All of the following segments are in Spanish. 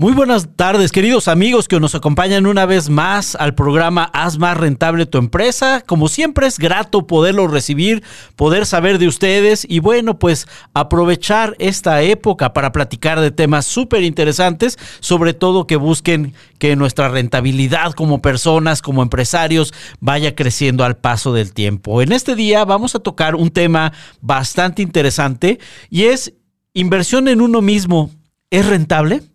Muy buenas tardes, queridos amigos que nos acompañan una vez más al programa Haz más rentable tu empresa. Como siempre es grato poderlo recibir, poder saber de ustedes y bueno, pues aprovechar esta época para platicar de temas súper interesantes, sobre todo que busquen que nuestra rentabilidad como personas, como empresarios, vaya creciendo al paso del tiempo. En este día vamos a tocar un tema bastante interesante y es inversión en uno mismo. ¿Es rentable?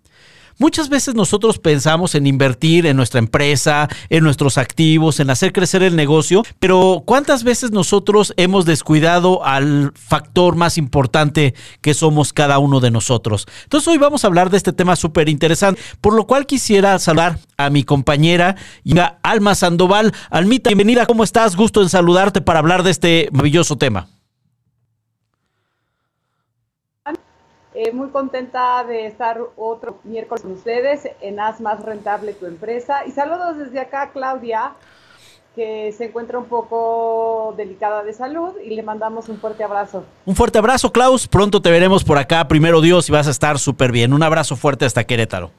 Muchas veces nosotros pensamos en invertir en nuestra empresa, en nuestros activos, en hacer crecer el negocio, pero ¿cuántas veces nosotros hemos descuidado al factor más importante que somos cada uno de nosotros? Entonces hoy vamos a hablar de este tema súper interesante, por lo cual quisiera saludar a mi compañera Alma Sandoval. Almita, bienvenida, ¿cómo estás? Gusto en saludarte para hablar de este maravilloso tema. Eh, muy contenta de estar otro miércoles con ustedes en Haz Más Rentable Tu Empresa. Y saludos desde acá Claudia, que se encuentra un poco delicada de salud y le mandamos un fuerte abrazo. Un fuerte abrazo, Klaus. Pronto te veremos por acá, primero Dios, y vas a estar súper bien. Un abrazo fuerte hasta Querétaro.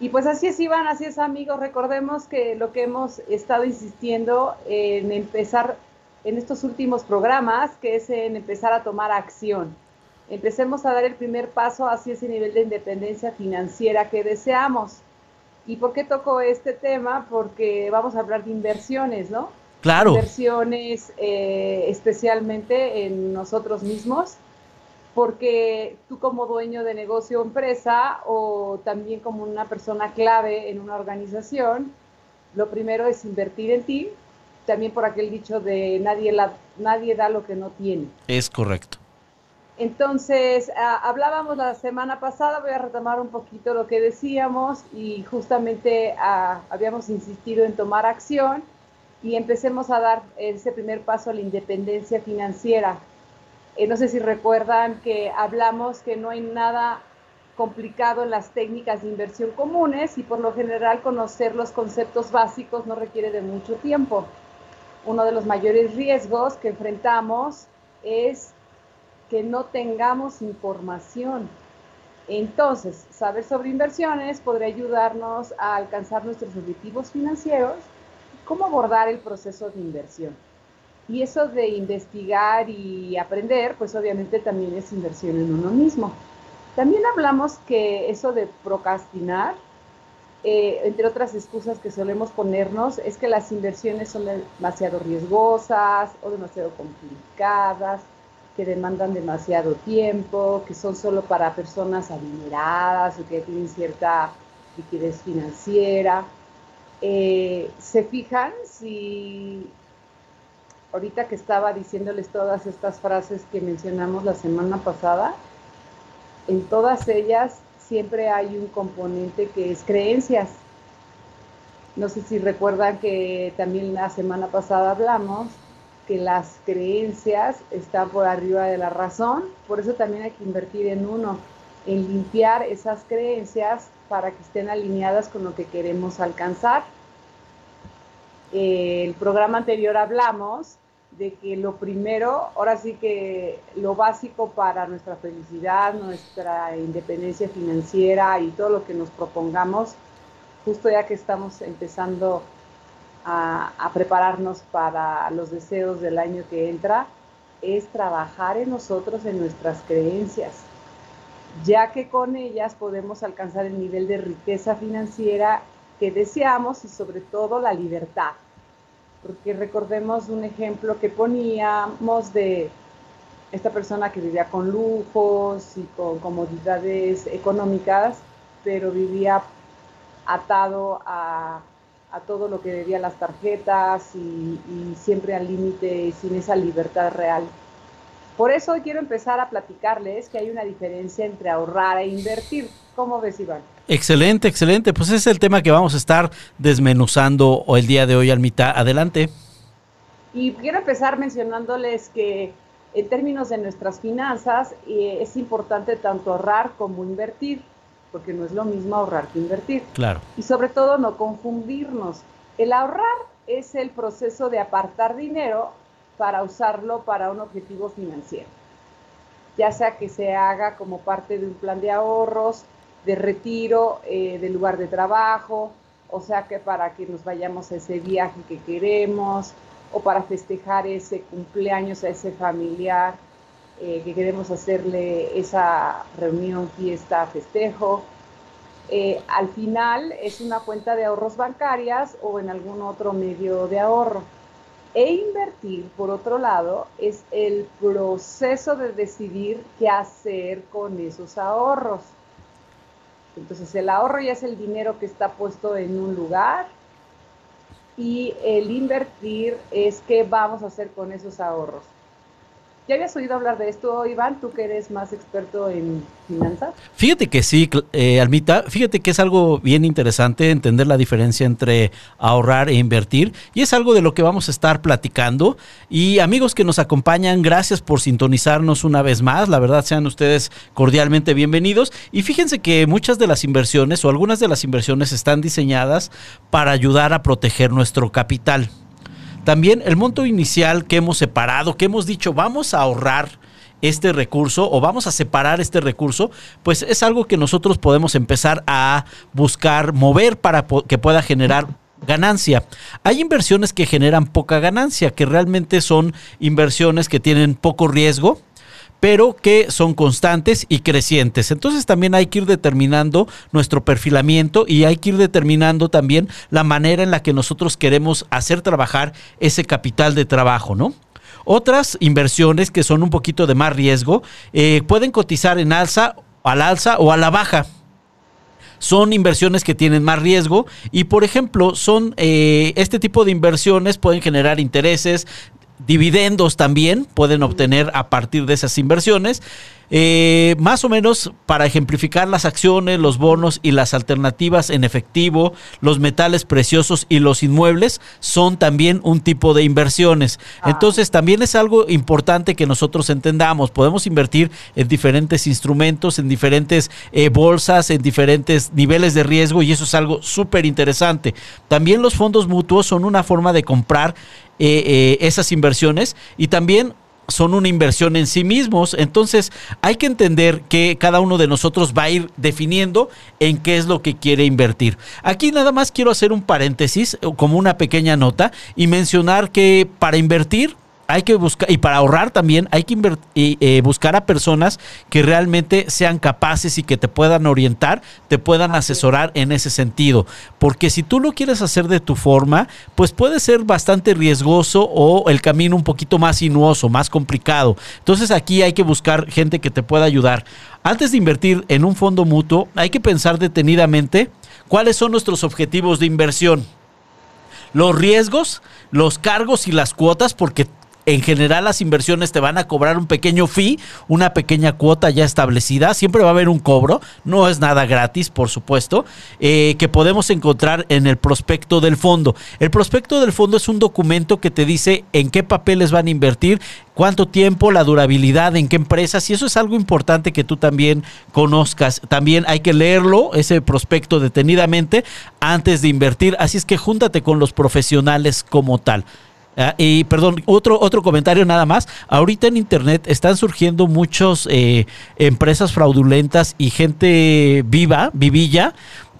Y pues así es, Iván, así es, amigos. Recordemos que lo que hemos estado insistiendo en empezar en estos últimos programas, que es en empezar a tomar acción empecemos a dar el primer paso hacia ese nivel de independencia financiera que deseamos. ¿Y por qué toco este tema? Porque vamos a hablar de inversiones, ¿no? Claro. Inversiones eh, especialmente en nosotros mismos, porque tú como dueño de negocio o empresa o también como una persona clave en una organización, lo primero es invertir en ti, también por aquel dicho de nadie, la, nadie da lo que no tiene. Es correcto. Entonces, ah, hablábamos la semana pasada, voy a retomar un poquito lo que decíamos y justamente ah, habíamos insistido en tomar acción y empecemos a dar ese primer paso a la independencia financiera. Eh, no sé si recuerdan que hablamos que no hay nada complicado en las técnicas de inversión comunes y por lo general conocer los conceptos básicos no requiere de mucho tiempo. Uno de los mayores riesgos que enfrentamos es que no tengamos información. Entonces, saber sobre inversiones podría ayudarnos a alcanzar nuestros objetivos financieros cómo abordar el proceso de inversión. Y eso de investigar y aprender, pues obviamente también es inversión en uno mismo. También hablamos que eso de procrastinar, eh, entre otras excusas que solemos ponernos, es que las inversiones son demasiado riesgosas o demasiado complicadas que demandan demasiado tiempo, que son solo para personas adineradas o que tienen cierta liquidez financiera. Eh, ¿Se fijan si ahorita que estaba diciéndoles todas estas frases que mencionamos la semana pasada, en todas ellas siempre hay un componente que es creencias. No sé si recuerdan que también la semana pasada hablamos que las creencias están por arriba de la razón, por eso también hay que invertir en uno, en limpiar esas creencias para que estén alineadas con lo que queremos alcanzar. el programa anterior hablamos de que lo primero, ahora sí que lo básico para nuestra felicidad, nuestra independencia financiera y todo lo que nos propongamos, justo ya que estamos empezando a, prepararnos para los deseos del año que entra es trabajar en nosotros, en nuestras creencias, ya que con ellas podemos alcanzar el nivel de riqueza financiera que deseamos y sobre todo la libertad. Porque recordemos un ejemplo que poníamos de esta persona que vivía con lujos y con comodidades económicas, pero vivía atado a a todo lo que debía las tarjetas y, siempre al límite sin esa libertad real. Por eso hoy quiero empezar a platicarles que hay una diferencia entre ahorrar e invertir. ¿Cómo ves, Iván? Excelente, excelente. Pues ese es el tema que vamos a estar desmenuzando el día de hoy, Almita. Adelante. Y quiero empezar mencionándoles que en términos de nuestras finanzas eh, es importante tanto ahorrar como invertir porque no es lo mismo ahorrar que invertir. Claro. Y sobre todo no confundirnos. El ahorrar es el proceso de apartar dinero para usarlo para un objetivo financiero. Ya sea que se haga como parte de un plan de ahorros, de retiro eh, del lugar de trabajo, o sea que para que nos vayamos a ese viaje que queremos, o para festejar ese cumpleaños a ese familiar eh, que queremos hacerle esa reunión, fiesta, festejo. Eh, al final es una cuenta de ahorros bancarias o en algún otro medio de ahorro. E invertir, por otro lado, es el proceso de decidir qué hacer con esos ahorros. Entonces el ahorro ya es el dinero que está puesto en un lugar y el invertir es qué vamos a hacer con esos ahorros. ¿Ya habías oído hablar de esto, Iván? Tú que eres más experto en finanzas. Fíjate que sí, eh, Almita, fíjate que es algo bien interesante entender la diferencia entre ahorrar e invertir y es algo de lo que vamos a estar platicando. Y amigos que nos acompañan, gracias por sintonizarnos una vez más. La verdad, sean ustedes cordialmente bienvenidos. Y fíjense que muchas de las inversiones o algunas de las inversiones están diseñadas para ayudar a proteger nuestro capital. También el monto inicial que hemos separado, que hemos dicho vamos a ahorrar este recurso o vamos a separar este recurso, pues es algo que nosotros podemos empezar a buscar mover para que pueda generar ganancia. Hay inversiones que generan poca ganancia, que realmente son inversiones que tienen poco riesgo, pero que son constantes y crecientes. Entonces también hay que ir determinando nuestro perfilamiento y hay que ir determinando también la manera en la que nosotros queremos hacer trabajar ese capital de trabajo, ¿no? Otras inversiones que son un poquito de más riesgo eh, pueden cotizar en alza, al alza o a la baja son inversiones que tienen más riesgo y por ejemplo son eh, este tipo de inversiones pueden generar intereses dividendos también pueden obtener a partir de esas inversiones. Eh, más o menos para ejemplificar las acciones, los bonos y las alternativas en efectivo, los metales preciosos y los inmuebles son también un tipo de inversiones. Ah. Entonces también es algo importante que nosotros entendamos. Podemos invertir en diferentes instrumentos, en diferentes eh, bolsas, en diferentes niveles de riesgo y eso es algo súper interesante. También los fondos mutuos son una forma de comprar eh, esas inversiones y también son una inversión en sí mismos. Entonces hay que entender que cada uno de nosotros va a ir definiendo en qué es lo que quiere invertir. Aquí nada más quiero hacer un paréntesis como una pequeña nota y mencionar que para invertir hay que buscar, y para ahorrar también, hay que eh, buscar a personas que realmente sean capaces y que te puedan orientar, te puedan asesorar en ese sentido. Porque si tú lo quieres hacer de tu forma, pues puede ser bastante riesgoso o el camino un poquito más sinuoso, más complicado. Entonces aquí hay que buscar gente que te pueda ayudar. Antes de invertir en un fondo mutuo, hay que pensar detenidamente cuáles son nuestros objetivos de inversión los riesgos, los cargos y las cuotas, porque en general las inversiones te van a cobrar un pequeño fee, una pequeña cuota ya establecida. Siempre va a haber un cobro, no es nada gratis, por supuesto, eh, que podemos encontrar en el prospecto del fondo. El prospecto del fondo es un documento que te dice en qué papeles van a invertir, cuánto tiempo, la durabilidad, en qué empresas, y eso es algo importante que tú también conozcas. También hay que leerlo, ese prospecto detenidamente, antes de invertir. Así es que júntate con los profesionales como tal. Ah, y perdón, otro, otro comentario nada más. Ahorita en Internet están surgiendo muchas eh, empresas fraudulentas y gente viva, vivilla,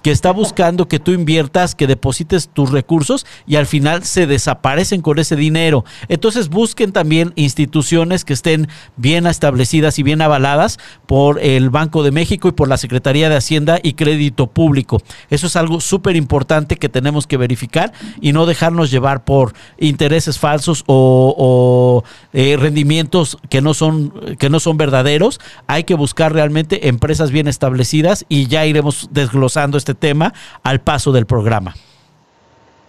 que está buscando que tú inviertas, que deposites tus recursos y al final se desaparecen con ese dinero. Entonces busquen también instituciones que estén bien establecidas y bien avaladas por el Banco de México y por la Secretaría de Hacienda y Crédito Público. Eso es algo súper importante que tenemos que verificar y no dejarnos llevar por intereses falsos o, eh, rendimientos que no son que no son verdaderos. Hay que buscar realmente empresas bien establecidas y ya iremos desglosando este tema al paso del programa.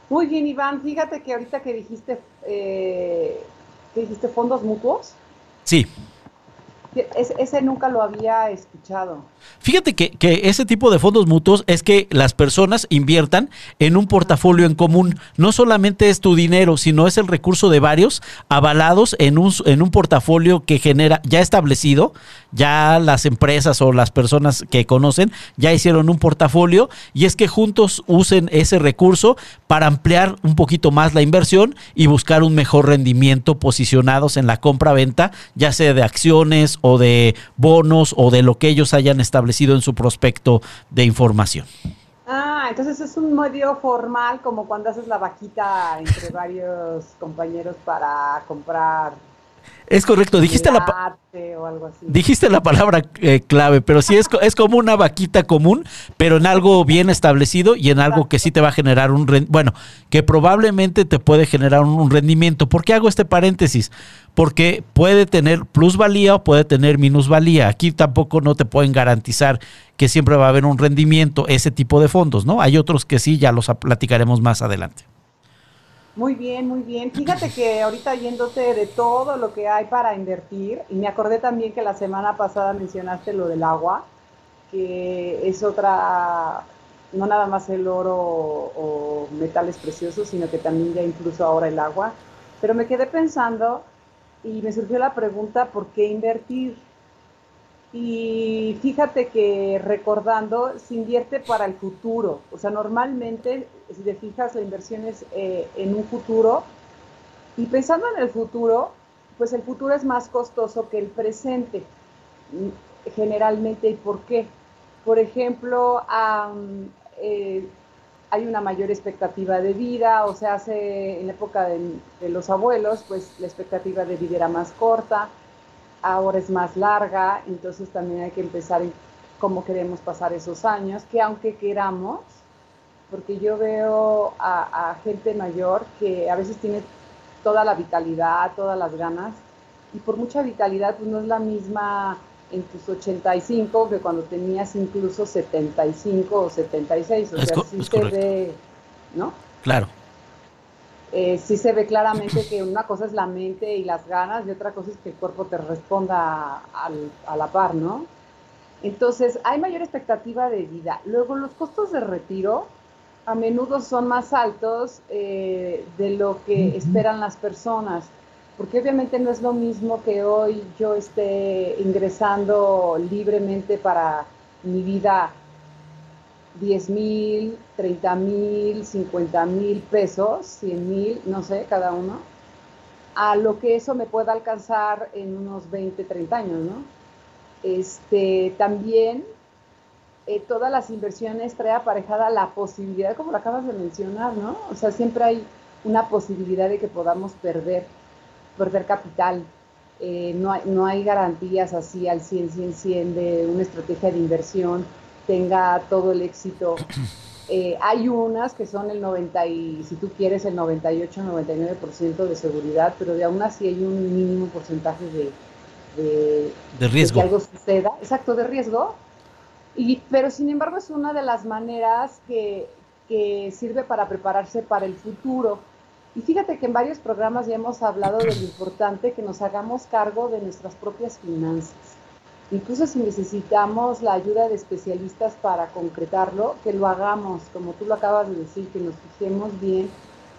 Muy bien, Iván. Fíjate que ahorita que dijiste, eh, que dijiste fondos mutuos. Sí. ese nunca lo había escuchado. Fíjate que, ese tipo de fondos mutuos es que las personas inviertan en un portafolio en común. No solamente es tu dinero, sino es el recurso de varios avalados en un, en un portafolio que genera, ya establecido, ya las empresas o las personas que conocen ya hicieron un portafolio y es que juntos usen ese recurso para ampliar un poquito más la inversión y buscar un mejor rendimiento posicionados en la compra-venta, ya sea de acciones o de bonos o de lo que ellos hayan establecido en su prospecto de información. Ah, entonces es un medio formal como cuando haces la vaquita entre varios compañeros para comprar es correcto, dijiste la, dijiste la palabra eh, clave, pero sí es, es como una vaquita común, pero en algo bien establecido y en algo que sí te va a generar un, bueno, que probablemente te puede generar un, rendimiento. ¿Por qué hago este paréntesis? Porque puede tener plusvalía o puede tener minusvalía. Aquí tampoco no te pueden garantizar que siempre va a haber un rendimiento ese tipo de fondos, ¿no? Hay otros que sí, ya los platicaremos más adelante. Muy bien, muy bien. Fíjate que ahorita yéndote de todo lo que hay para invertir, y me acordé también que la semana pasada mencionaste lo del agua, que es otra, no nada más el oro o metales preciosos, sino que también ya incluso ahora el agua. Pero me quedé pensando y me surgió la pregunta, ¿por qué invertir? Y fíjate que recordando, se invierte para el futuro. O sea, normalmente, si te fijas, la inversión es eh, en un futuro. Y pensando en el futuro, pues el futuro es más costoso que el presente, generalmente. ¿Y por qué? Por ejemplo, eh, hay una mayor expectativa de vida, o sea, hace, en la época de, de los abuelos, pues la expectativa de vida era más corta ahora es más larga, entonces también hay que empezar en cómo queremos pasar esos años, que aunque queramos, porque yo veo a, gente mayor que a veces tiene toda la vitalidad, todas las ganas, y por mucha vitalidad pues no es la misma en tus 85 que cuando tenías incluso 75 o 76, o sea, sí se ve, ¿no? Claro. Eh, sí se ve claramente que una cosa es la mente y las ganas y otra cosa es que el cuerpo te responda a la par, ¿no? Entonces, hay mayor expectativa de vida. Luego, los costos de retiro a menudo son más altos eh, de lo que esperan las personas, porque obviamente no es lo mismo que hoy yo esté ingresando libremente para mi vida 10 mil, 30 mil, 50 mil pesos, 100 mil, no sé, cada uno, a lo que eso me pueda alcanzar en unos 20, 30 años, ¿no? Este, también eh, todas las inversiones trae aparejada la posibilidad, como lo acabas de mencionar, ¿no? O sea, siempre hay una posibilidad de que podamos perder, perder capital. Eh, no, hay, no hay garantías así al 100, 100, 100 de una estrategia de inversión tenga todo el éxito. Eh, hay unas que son el 90 y, si tú quieres, el 98, 99% de seguridad, pero de aún así hay un mínimo porcentaje de, de, riesgo. que algo suceda. Exacto, de riesgo. Y, pero sin embargo es una de las maneras que, que sirve para prepararse para el futuro. Y fíjate que en varios programas ya hemos hablado de lo importante que nos hagamos cargo de nuestras propias finanzas incluso si necesitamos la ayuda de especialistas para concretarlo, que lo hagamos, como tú lo acabas de decir, que nos fijemos bien,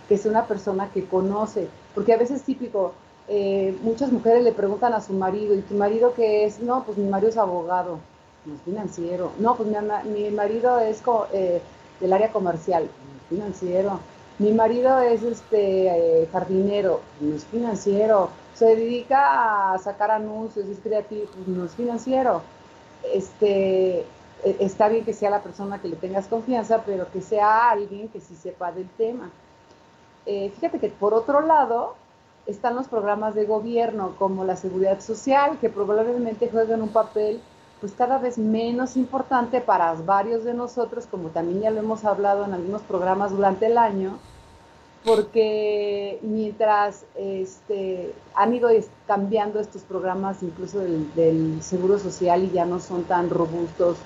que es una persona que conoce, porque a veces es típico, eh, muchas mujeres le preguntan a su marido, ¿y tu marido qué es? No, pues mi marido es abogado, no es financiero. No, pues mi, marido es eh, del área comercial, financiero. Mi marido es este eh, jardinero, no es financiero se dedica a sacar anuncios, es creativo, pues, no es financiero. Este, e, está bien que sea la persona que le tengas confianza, pero que sea alguien que sí sepa del tema. Eh, fíjate que por otro lado están los programas de gobierno como la seguridad social, que probablemente juegan un papel pues cada vez menos importante para varios de nosotros, como también ya lo hemos hablado en algunos programas durante el año, porque mientras este, han ido cambiando estos programas, incluso del, Seguro Social, y ya no son tan robustos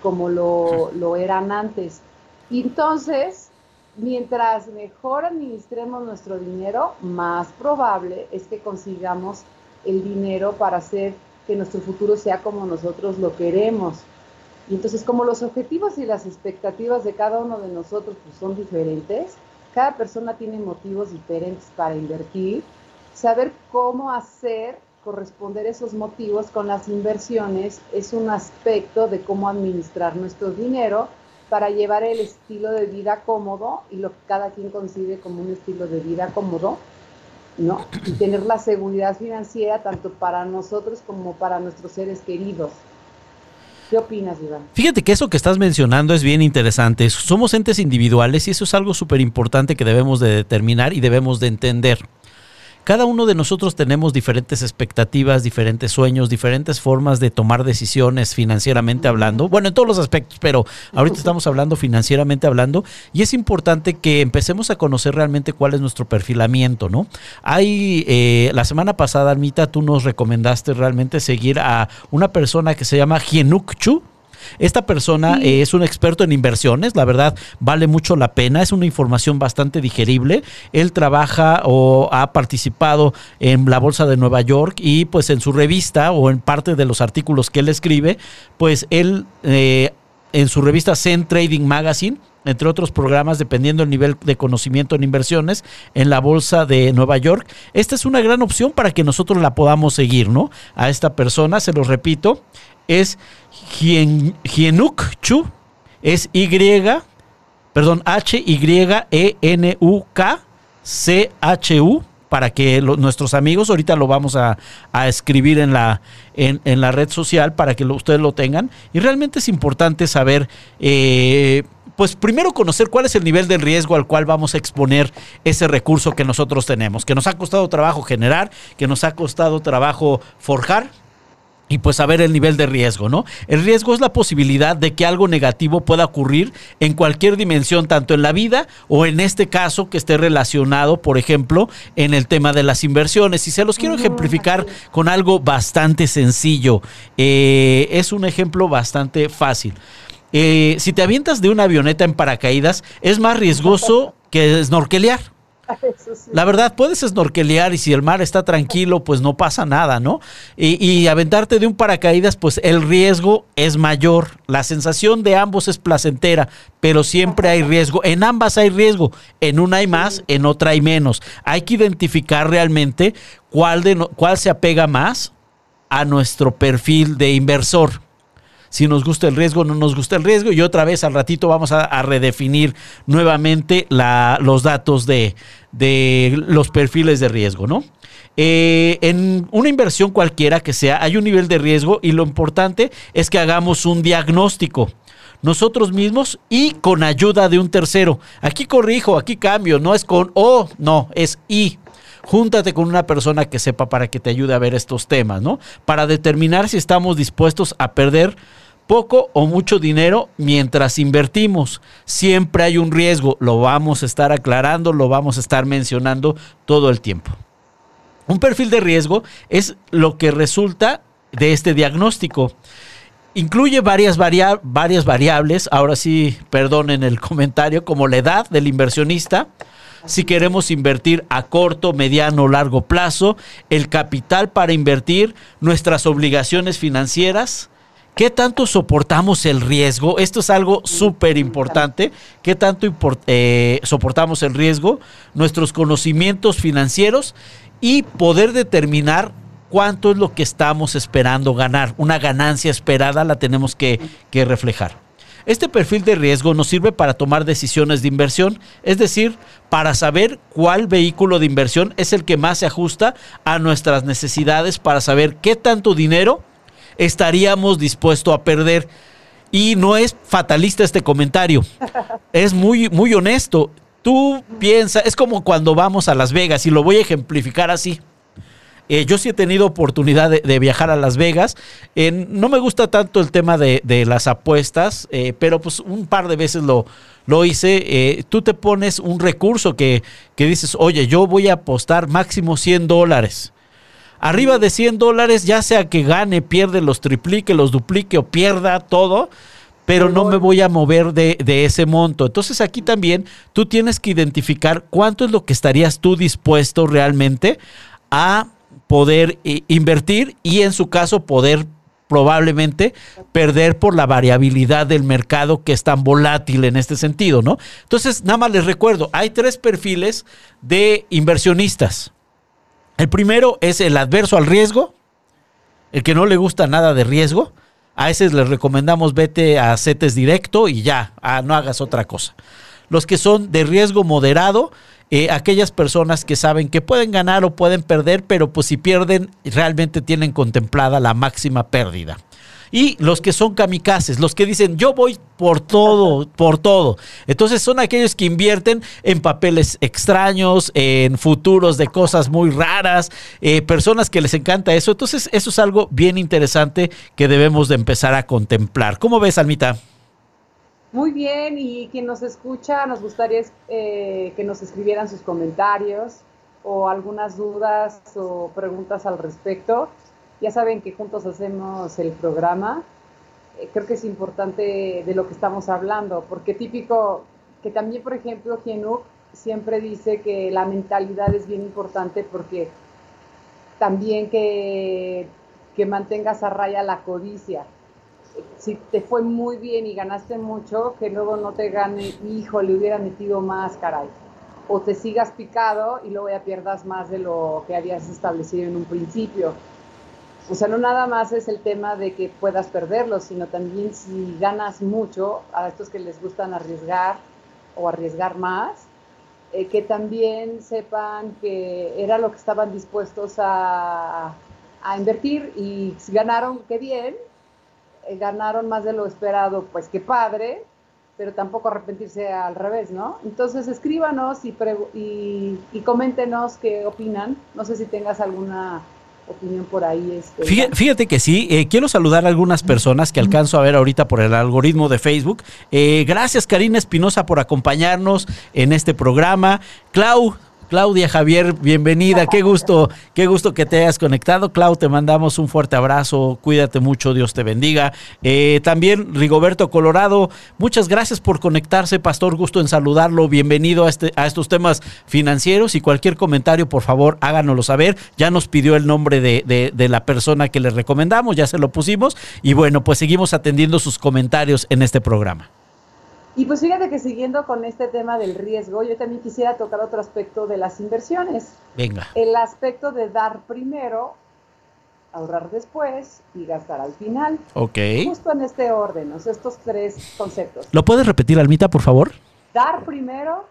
como lo, lo eran antes. Y entonces, mientras mejor administremos nuestro dinero, más probable es que consigamos el dinero para hacer que nuestro futuro sea como nosotros lo queremos. Y entonces, como los objetivos y las expectativas de cada uno de nosotros pues, son diferentes, cada persona tiene motivos diferentes para invertir, saber cómo hacer corresponder esos motivos con las inversiones es un aspecto de cómo administrar nuestro dinero para llevar el estilo de vida cómodo y lo que cada quien concibe como un estilo de vida cómodo, ¿no? Y tener la seguridad financiera tanto para nosotros como para nuestros seres queridos. ¿Qué opinas, Iván? Fíjate que eso que estás mencionando es bien interesante. Somos entes individuales y eso es algo súper importante que debemos de determinar y debemos de entender. Cada uno de nosotros tenemos diferentes expectativas, diferentes sueños, diferentes formas de tomar decisiones financieramente hablando. Bueno, en todos los aspectos, pero ahorita estamos hablando financieramente hablando y es importante que empecemos a conocer realmente cuál es nuestro perfilamiento, ¿no? Hay, eh, la semana pasada, Armita, tú nos recomendaste realmente seguir a una persona que se llama Hienuk Chu. Esta persona eh, es un experto en inversiones, la verdad vale mucho la pena, es una información bastante digerible. Él trabaja o ha participado en la Bolsa de Nueva York y pues en su revista o en parte de los artículos que él escribe, pues él eh, en su revista Zen Trading Magazine, entre otros programas, dependiendo del nivel de conocimiento en inversiones, en la Bolsa de Nueva York. Esta es una gran opción para que nosotros la podamos seguir, ¿no? A esta persona, se lo repito, es Hienuk Chu, es Y, perdón, H-Y-E-N-U-K-C-H-U, para que nuestros amigos, ahorita lo vamos a, escribir en la, en, la red social para que ustedes lo tengan. Y realmente es importante saber, eh, pues primero conocer cuál es el nivel de riesgo al cual vamos a exponer ese recurso que nosotros tenemos, que nos ha costado trabajo generar, que nos ha costado trabajo forjar y pues saber el nivel de riesgo, ¿no? El riesgo es la posibilidad de que algo negativo pueda ocurrir en cualquier dimensión, tanto en la vida o en este caso que esté relacionado, por ejemplo, en el tema de las inversiones. Y se los quiero ejemplificar con algo bastante sencillo. Eh, es un ejemplo bastante fácil. Eh, si te avientas de una avioneta en paracaídas, es más riesgoso que snorkelear. La verdad, puedes snorkelear y si el mar está tranquilo, pues no pasa nada, ¿no? Y, aventarte de un paracaídas, pues el riesgo es mayor. La sensación de ambos es placentera, pero siempre hay riesgo. En ambas hay riesgo. En una hay más, en otra hay menos. Hay que identificar realmente cuál, de cuál se apega más a nuestro perfil de inversor si nos gusta el riesgo, no nos gusta el riesgo. Y otra vez al ratito vamos a, redefinir nuevamente los datos de, los perfiles de riesgo, ¿no? Eh, en una inversión cualquiera que sea, hay un nivel de riesgo y lo importante es que hagamos un diagnóstico nosotros mismos y con ayuda de un tercero. Aquí corrijo, aquí cambio, no es con O, no, es I. Júntate con una persona que sepa para que te ayude a ver estos temas, ¿no? Para determinar si estamos dispuestos a perder poco o mucho dinero mientras invertimos. Siempre hay un riesgo, lo vamos a estar aclarando, lo vamos a estar mencionando todo el tiempo. Un perfil de riesgo es lo que resulta de este diagnóstico. Incluye varias, varias variables, ahora sí, perdonen el comentario, como la edad del inversionista, si queremos invertir a corto, mediano o largo plazo, el capital para invertir, nuestras obligaciones financieras, ¿Qué tanto soportamos el riesgo? Esto es algo súper importante. ¿Qué tanto eh, soportamos el riesgo? Nuestros conocimientos financieros y poder determinar cuánto es lo que estamos esperando ganar. Una ganancia esperada la tenemos que, que reflejar. Este perfil de riesgo nos sirve para tomar decisiones de inversión, es decir, para saber cuál vehículo de inversión es el que más se ajusta a nuestras necesidades, para saber qué tanto dinero estaríamos dispuestos a perder. Y no es fatalista este comentario, es muy, muy honesto. Tú piensas, es como cuando vamos a Las Vegas, y lo voy a ejemplificar así. Eh, yo sí he tenido oportunidad de, viajar a Las Vegas. no me gusta tanto el tema de, las apuestas, eh, pero pues un par de veces lo, lo hice. Eh, tú te pones un recurso que, que dices, oye, yo voy a apostar máximo 100 dólares arriba de 100 dólares, ya sea que gane, pierde, los triplique, los duplique o pierda todo, pero no me voy a mover de, ese monto. Entonces aquí también tú tienes que identificar cuánto es lo que estarías tú dispuesto realmente a poder eh, invertir y en su caso poder probablemente perder por la variabilidad del mercado que es tan volátil en este sentido, ¿no? Entonces, nada más les recuerdo, hay tres perfiles de inversionistas El primero es el adverso al riesgo, el que no le gusta nada de riesgo. A ese les recomendamos vete a CETES directo y ya, no hagas otra cosa. Los que son de riesgo moderado, eh, aquellas personas que saben que pueden ganar o pueden perder, pero pues si pierden realmente tienen contemplada la máxima pérdida. Y los que son kamikazes, los que dicen yo voy por todo, por todo. Entonces son aquellos que invierten en papeles extraños, en futuros de cosas muy raras, eh, personas que les encanta eso. Entonces eso es algo bien interesante que debemos de empezar a contemplar. ¿Cómo ves, Almita? Muy bien, y quien nos escucha, nos gustaría eh, que nos escribieran sus comentarios o algunas dudas o preguntas al respecto. Ya saben que juntos hacemos el programa. Eh, creo que es importante de lo que estamos hablando, porque típico que también, por ejemplo, Genuk siempre dice que la mentalidad es bien importante porque también que, que mantengas a raya la codicia. Si te fue muy bien y ganaste mucho, que luego no te gane, hijo, le hubiera metido más, caray. O te sigas picado y luego ya pierdas más de lo que habías establecido en un principio. O sea, no nada más es el tema de que puedas perderlo, sino también si ganas mucho, a estos que les gustan arriesgar o arriesgar más, eh, que también sepan que era lo que estaban dispuestos a, invertir y ganaron, qué bien, eh, ganaron más de lo esperado, pues qué padre, pero tampoco arrepentirse al revés, ¿no? Entonces escríbanos y, y, y coméntenos qué opinan. No sé si tengas alguna opinión por ahí. Este, fíjate, que sí, eh, quiero saludar a algunas personas que alcanzo a ver ahorita por el algoritmo de Facebook. Eh, gracias Karina Espinosa por acompañarnos en este programa. Clau, Claudia Javier, bienvenida. Qué gusto, qué gusto que te hayas conectado. Clau, te mandamos un fuerte abrazo. Cuídate mucho, Dios te bendiga. Eh, también Rigoberto Colorado, muchas gracias por conectarse, Pastor. Gusto en saludarlo. Bienvenido a, este, a estos temas financieros y cualquier comentario, por favor, háganoslo saber. Ya nos pidió el nombre de, de la persona que le recomendamos, ya se lo pusimos. Y bueno, pues seguimos atendiendo sus comentarios en este programa. Y pues fíjate que siguiendo con este tema del riesgo, yo también quisiera tocar otro aspecto de las inversiones. Venga. El aspecto de dar primero, ahorrar después y gastar al final. Ok. Justo en este orden, o sea, estos tres conceptos. ¿Lo puedes repetir, Almita, por favor? Dar primero,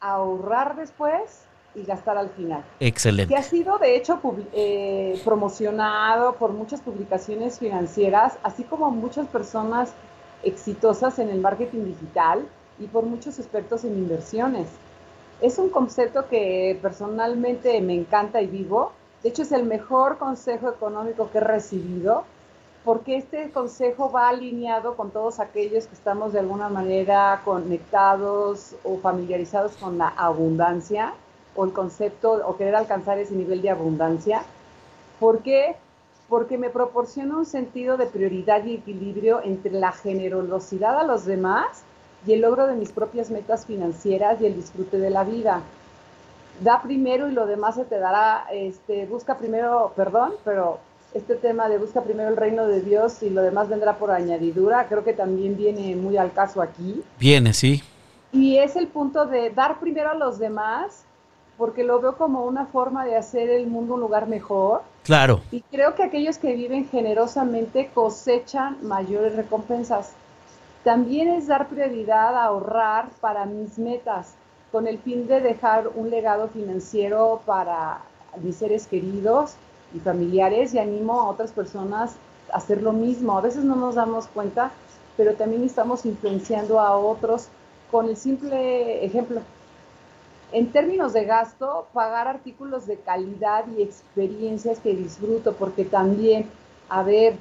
ahorrar después y gastar al final. Excelente. Que ha sido, de hecho, eh, promocionado por muchas publicaciones financieras, así como muchas personas exitosas en el marketing digital y por muchos expertos en inversiones. Es un concepto que personalmente me encanta y vivo. De hecho, es el mejor consejo económico que he recibido porque este consejo va alineado con todos aquellos que estamos de alguna manera conectados o familiarizados con la abundancia o el concepto o querer alcanzar ese nivel de abundancia. ¿Por qué? Porque me proporciona un sentido de prioridad y equilibrio entre la generosidad a los demás y el logro de mis propias metas financieras y el disfrute de la vida. Da primero y lo demás se te dará, este, busca primero, perdón, pero este tema de busca primero el reino de Dios y lo demás vendrá por añadidura, creo que también viene muy al caso aquí. Viene, sí. Y es el punto de dar primero a los demás porque lo veo como una forma de hacer el mundo un lugar mejor. Claro. Y creo que aquellos que viven generosamente cosechan mayores recompensas. También es dar prioridad a ahorrar para mis metas, con el fin de dejar un legado financiero para mis seres queridos y familiares y animo a otras personas a hacer lo mismo. A veces no nos damos cuenta, pero también estamos influenciando a otros con el simple ejemplo. En términos de gasto, pagar artículos de calidad y experiencias que disfruto, porque también, a ver,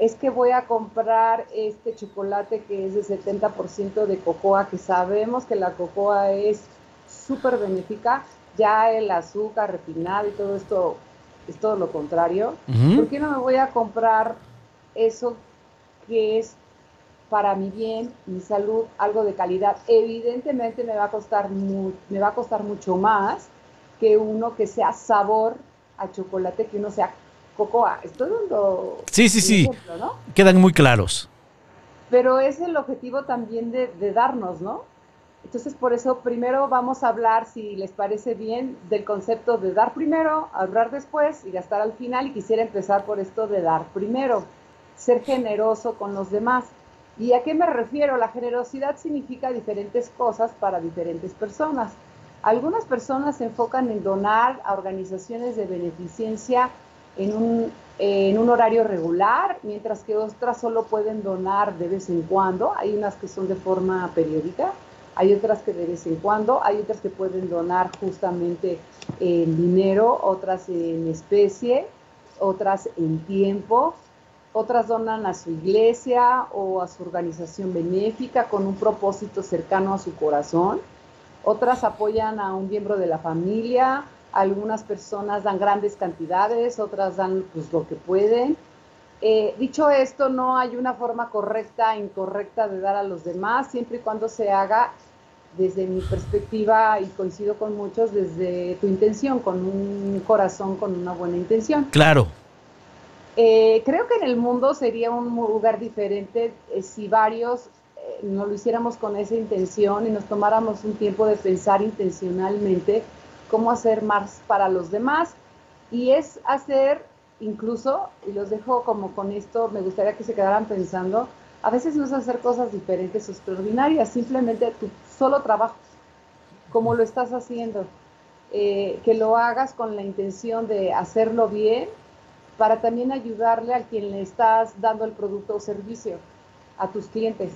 es que voy a comprar este chocolate que es de 70% de cocoa, que sabemos que la cocoa es súper benéfica, ya el azúcar refinado y todo esto es todo lo contrario. ¿Por qué no me voy a comprar eso que es para mi bien, mi salud, algo de calidad. Evidentemente me va a costar, me va a costar mucho más que uno que sea sabor a chocolate, que uno sea cocoa. Estoy dando sí, sí, sí. Quedan muy claros. Pero es el objetivo también de, darnos, ¿no? Entonces, por eso primero vamos a hablar, si les parece bien, del concepto de dar primero, ahorrar después y gastar al final. Y quisiera empezar por esto de dar primero, ser generoso con los demás. ¿Y a qué me refiero? La generosidad significa diferentes cosas para diferentes personas. Algunas personas se enfocan en donar a organizaciones de beneficencia en un, horario regular, mientras que otras solo pueden donar de vez en cuando. Hay unas que son de forma periódica, hay otras que de vez en cuando, hay otras que pueden donar justamente en dinero, otras en especie, otras en tiempo, otras donan a su iglesia o a su organización benéfica con un propósito cercano a su corazón. Otras apoyan a un miembro de la familia, algunas personas dan grandes cantidades, otras dan pues lo que pueden. Eh, dicho esto, no hay una forma correcta e incorrecta de dar a los demás, siempre y cuando se haga desde mi perspectiva, y coincido con muchos, desde tu intención, con un corazón, con una buena intención. Claro. Eh, creo que en el mundo sería un lugar diferente eh, si varios eh, no lo hiciéramos con esa intención y nos tomáramos un tiempo de pensar intencionalmente cómo hacer más para los demás. Y es hacer incluso, y los dejo como con esto, me gustaría que se quedaran pensando, a veces no es hacer cosas diferentes o extraordinarias, simplemente tu solo trabajo, como lo estás haciendo, que lo hagas con la intención de hacerlo bien para también ayudarle a quien le estás dando el producto o servicio, a tus clientes,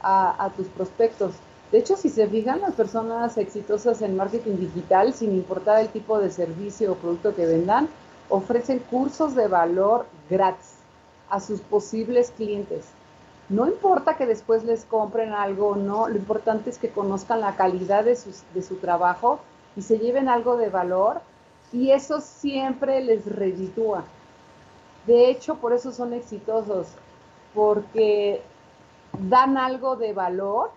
a, tus prospectos. De hecho, si se fijan, las personas exitosas en marketing digital, sin importar el tipo de servicio o producto que vendan, ofrecen cursos de valor gratis a sus posibles clientes. No importa que después les compren algo o no, lo importante es que conozcan la calidad de, de su trabajo y se lleven algo de valor y eso siempre les reditúa. De hecho, por eso son exitosos, porque dan algo de valor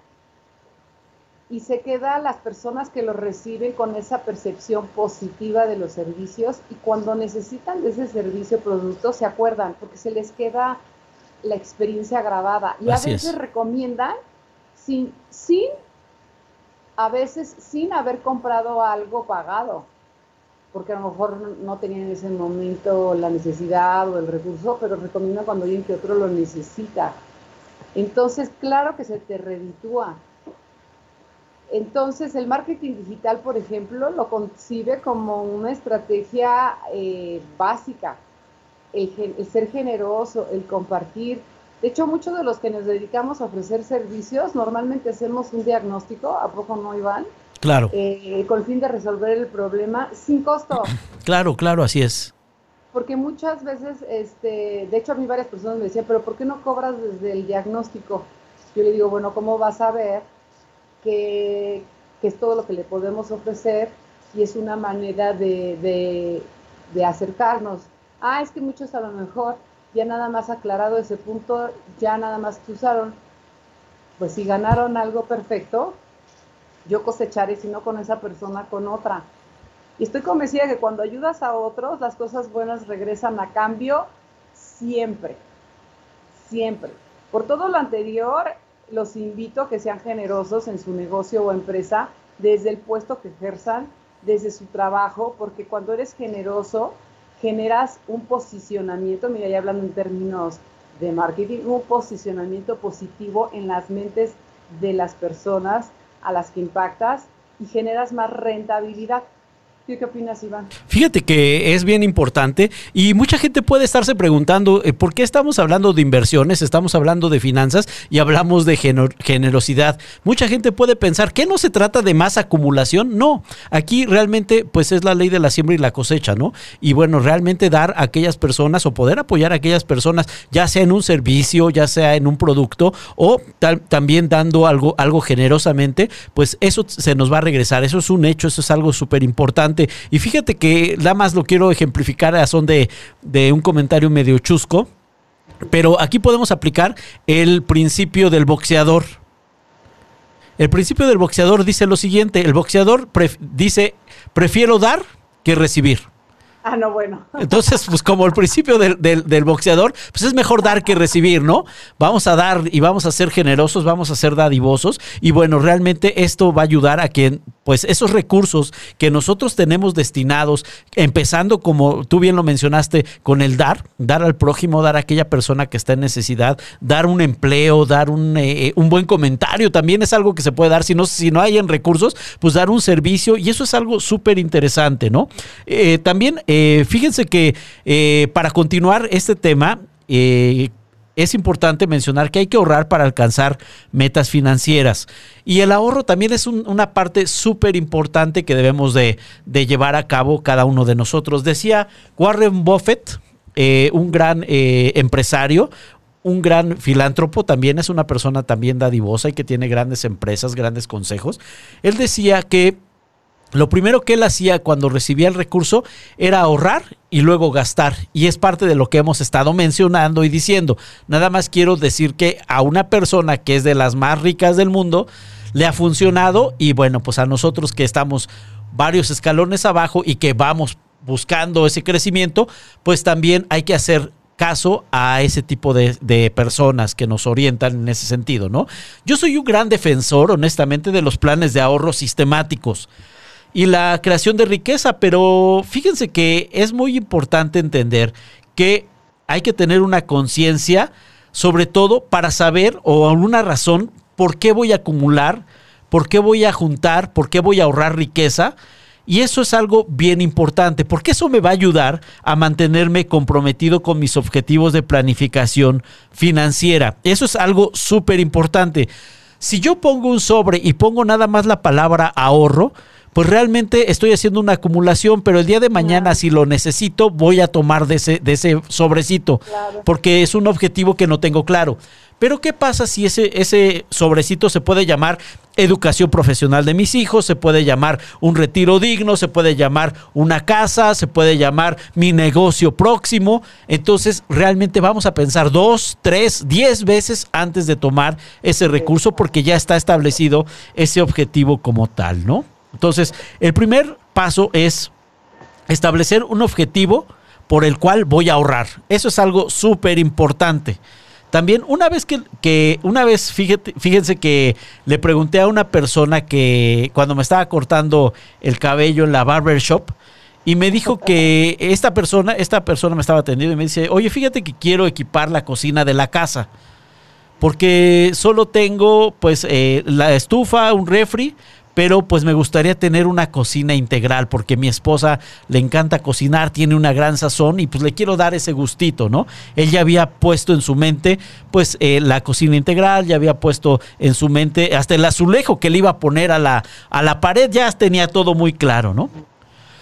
y se quedan las personas que lo reciben con esa percepción positiva de los servicios y cuando necesitan de ese servicio o producto se acuerdan porque se les queda la experiencia grabada. Y a veces recomiendan sin, sin, a veces sin haber comprado algo pagado porque a lo mejor no tenían en ese momento la necesidad o el recurso, pero recomiendo cuando alguien que otro lo necesita. Entonces, claro que se te reditúa. Entonces, el marketing digital, por ejemplo, lo concibe como una estrategia eh, básica, el ser generoso, el compartir. De hecho, muchos de los que nos dedicamos a ofrecer servicios, normalmente hacemos un diagnóstico, ¿a poco no, Iván? Claro. Eh, con el fin de resolver el problema sin costo. Claro, claro, así es. Porque muchas veces, este, de hecho a mí varias personas me decían, pero ¿por qué no cobras desde el diagnóstico? Yo le digo, bueno, ¿cómo vas a ver que, es todo lo que le podemos ofrecer y es una manera de, de acercarnos? Ah, es que muchos a lo mejor ya nada más aclarado ese punto, ya nada más que usaron, pues si ganaron algo perfecto, yo cosecharé, sino con esa persona, con otra. Y estoy convencida que cuando ayudas a otros, las cosas buenas regresan a cambio siempre, siempre. Por todo lo anterior, los invito a que sean generosos en su negocio o empresa, desde el puesto que ejerzan, desde su trabajo, porque cuando eres generoso, generas un posicionamiento, mira, ya hablando en términos de marketing, un posicionamiento positivo en las mentes de las personas a las que impactas y generas más rentabilidad. ¿Qué opinas, Iván? Fíjate que es bien importante y mucha gente puede estarse preguntando eh, por qué estamos hablando de inversiones, estamos hablando de finanzas y hablamos de generosidad. Mucha gente puede pensar que no se trata de más acumulación. No, aquí realmente pues es la ley de la siembra y la cosecha, ¿no? Y bueno, realmente dar a aquellas personas o poder apoyar a aquellas personas, ya sea en un servicio, ya sea en un producto o también dando algo, algo generosamente, pues eso se nos va a regresar. Eso es un hecho, eso es algo súper importante y fíjate que nada más lo quiero ejemplificar a son de, de un comentario medio chusco, pero aquí podemos aplicar el principio del boxeador. El principio del boxeador dice lo siguiente, el boxeador dice, prefiero dar que recibir. Ah, no, bueno. Entonces, pues como el principio del, boxeador, pues es mejor dar que recibir, ¿no? Vamos a dar y vamos a ser generosos, vamos a ser dadivosos. Y bueno, realmente esto va a ayudar a que, pues esos recursos que nosotros tenemos destinados, empezando como tú bien lo mencionaste, con el dar, dar al prójimo, dar a aquella persona que está en necesidad, dar un empleo, dar un, eh, eh, un buen comentario, también es algo que se puede dar. Si no, si no hay en recursos, pues dar un servicio. Y eso es algo súper interesante, ¿no? Eh, también eh, fíjense que eh, para continuar este tema, eh, es importante mencionar que hay que ahorrar para alcanzar metas financieras. Y el ahorro también es una parte súper importante que debemos de, llevar a cabo cada uno de nosotros. Decía Warren Buffett, un gran empresario, un gran filántropo, también es una persona también dadivosa y que tiene grandes empresas, grandes consejos. Él decía que lo primero que él hacía cuando recibía el recurso era ahorrar y luego gastar. Y es parte de lo que hemos estado mencionando y diciendo. Nada más quiero decir que a una persona que es de las más ricas del mundo le ha funcionado y bueno, pues a nosotros que estamos varios escalones abajo y que vamos buscando ese crecimiento, pues también hay que hacer caso a ese tipo de, personas que nos orientan en ese sentido, ¿no? Yo soy un gran defensor, honestamente, de los planes de ahorro sistemáticos y la creación de riqueza, pero fíjense que es muy importante entender que hay que tener una conciencia, sobre todo para saber o alguna razón por qué voy a acumular, por qué voy a juntar, por qué voy a ahorrar riqueza. Y eso es algo bien importante, porque eso me va a ayudar a mantenerme comprometido con mis objetivos de planificación financiera. Eso es algo súper importante. Si yo pongo un sobre y pongo nada más la palabra ahorro, pues realmente estoy haciendo una acumulación, pero el día de mañana si lo necesito voy a tomar de ese, de ese sobrecito, porque es un objetivo que no tengo claro. Pero ¿qué pasa si ese, ese sobrecito se puede llamar educación profesional de mis hijos, se puede llamar un retiro digno, se puede llamar una casa, se puede llamar mi negocio próximo? Entonces realmente vamos a pensar dos, tres, diez veces antes de tomar ese recurso porque ya está establecido ese objetivo como tal, ¿no? Entonces, el primer paso es establecer un objetivo por el cual voy a ahorrar. Eso es algo súper importante. También una vez que, una vez, fíjense que le pregunté a una persona que cuando me estaba cortando el cabello en la barber shop, y me dijo que esta persona, esta persona me estaba atendiendo y me dice, oye, fíjate que quiero equipar la cocina de la casa. Porque solo tengo pues eh, la estufa, un refri, pero pues me gustaría tener una cocina integral porque mi esposa le encanta cocinar, tiene una gran sazón y pues le quiero dar ese gustito, ¿no? Él ya había puesto en su mente pues eh, la cocina integral, ya había puesto en su mente hasta el azulejo que le iba a poner a la, a la pared, ya tenía todo muy claro, ¿no?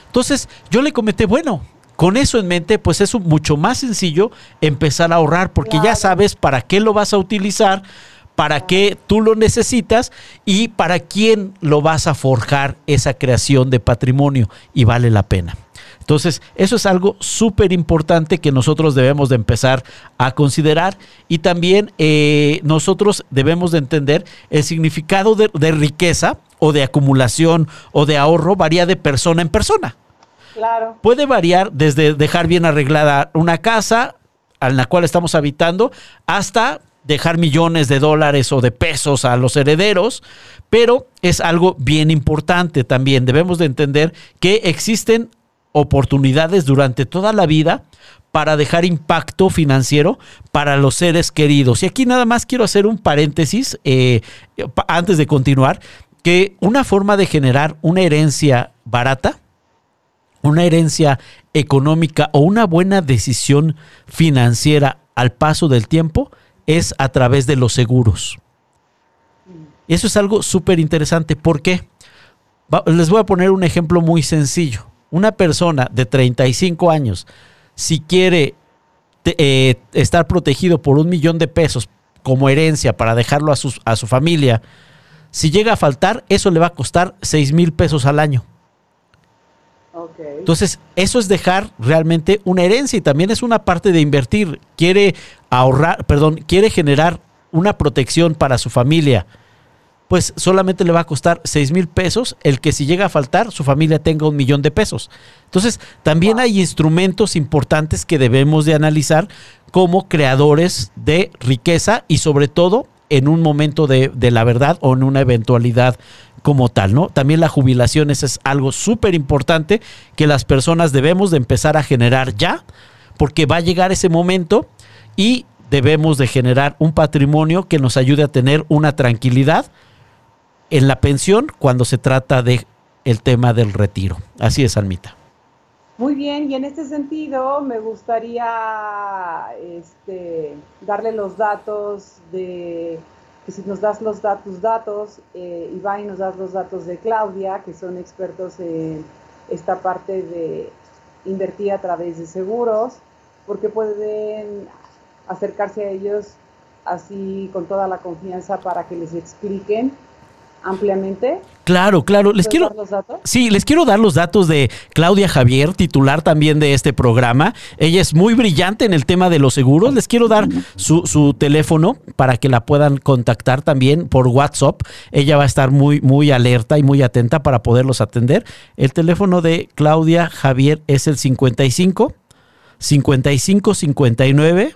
Entonces yo le comenté, bueno, con eso en mente, pues es mucho más sencillo empezar a ahorrar porque ya sabes para qué lo vas a utilizar, para qué tú lo necesitas y para quién lo vas a forjar esa creación de patrimonio y vale la pena. Entonces, eso es algo súper importante que nosotros debemos de empezar a considerar y también eh, nosotros debemos de entender el significado de, riqueza o de acumulación o de ahorro varía de persona en persona. Claro. Puede variar desde dejar bien arreglada una casa en la cual estamos habitando hasta dejar millones de dólares o de pesos a los herederos, pero es algo bien importante también. Debemos de entender que existen oportunidades durante toda la vida para dejar impacto financiero para los seres queridos. Y aquí nada más quiero hacer un paréntesis eh, antes de continuar, que una forma de generar una herencia barata, una herencia económica o una buena decisión financiera al paso del tiempo es a través de los seguros. Eso es algo súper interesante. ¿Por qué? les voy a poner un ejemplo muy sencillo. Una persona de 35 años, si quiere eh, estar protegido por un millón de pesos como herencia para dejarlo a, a su familia, si llega a faltar, eso le va a costar 6 mil pesos al año. Entonces, eso es dejar realmente una herencia y también es una parte de invertir. Quiere ahorrar, perdón, quiere generar una protección para su familia pues solamente le va a costar 6 mil pesos el que si llega a faltar, su familia tenga un millón de pesos. Entonces, también hay instrumentos importantes que debemos de analizar como creadores de riqueza y sobre todo en un momento de, de la verdad o en una eventualidad como tal, ¿no? También la jubilación es algo súper importante que las personas debemos de empezar a generar ya, porque va a llegar ese momento y debemos de generar un patrimonio que nos ayude a tener una tranquilidad en la pensión cuando se trata de el tema del retiro. Así es, Almita. Muy bien, y en este sentido me gustaría este, darle los datos de, que si nos das los datos, datos, eh, Iván nos das los datos de Claudia, que son expertos en esta parte de invertir a través de seguros, porque pueden acercarse a ellos así con toda la confianza para que les expliquen ampliamente. Claro, claro. Les quiero. Los datos? Sí, les quiero dar los datos de Claudia Javier, titular también de este programa. Ella es muy brillante en el tema de los seguros. Les quiero dar su, su teléfono para que la puedan contactar también por WhatsApp. Ella va a estar muy, muy alerta y muy atenta para poderlos atender. El teléfono de Claudia Javier es el 55 55 59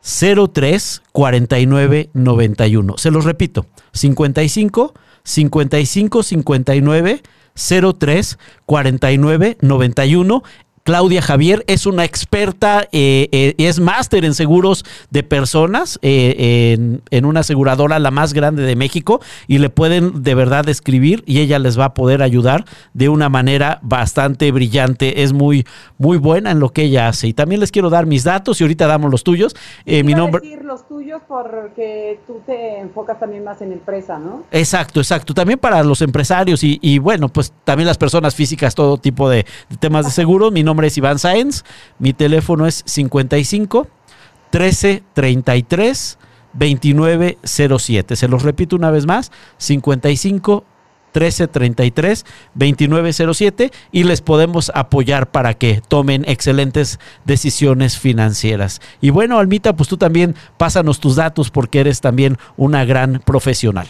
03 49 91. Se los repito, 55 55 59 03 49 91 Claudia Javier es una experta, eh, eh, es máster en seguros de personas eh, en, una aseguradora la más grande de México y le pueden de verdad escribir y ella les va a poder ayudar de una manera bastante brillante. Es muy, muy buena en lo que ella hace. Y también les quiero dar mis datos y ahorita damos los tuyos. mi nombre... decir los tuyos porque tú te enfocas también más en empresa, ¿no? Exacto, exacto. También para los empresarios y, bueno, pues también las personas físicas, todo tipo de, de temas de seguros. Mi nombre nombre es Iván Sáenz, mi teléfono es 55 13 33 2907. Se los repito una vez más, 55 13 33 2907 y les podemos apoyar para que tomen excelentes decisiones financieras. Y bueno, Almita, pues tú también pásanos tus datos porque eres también una gran profesional.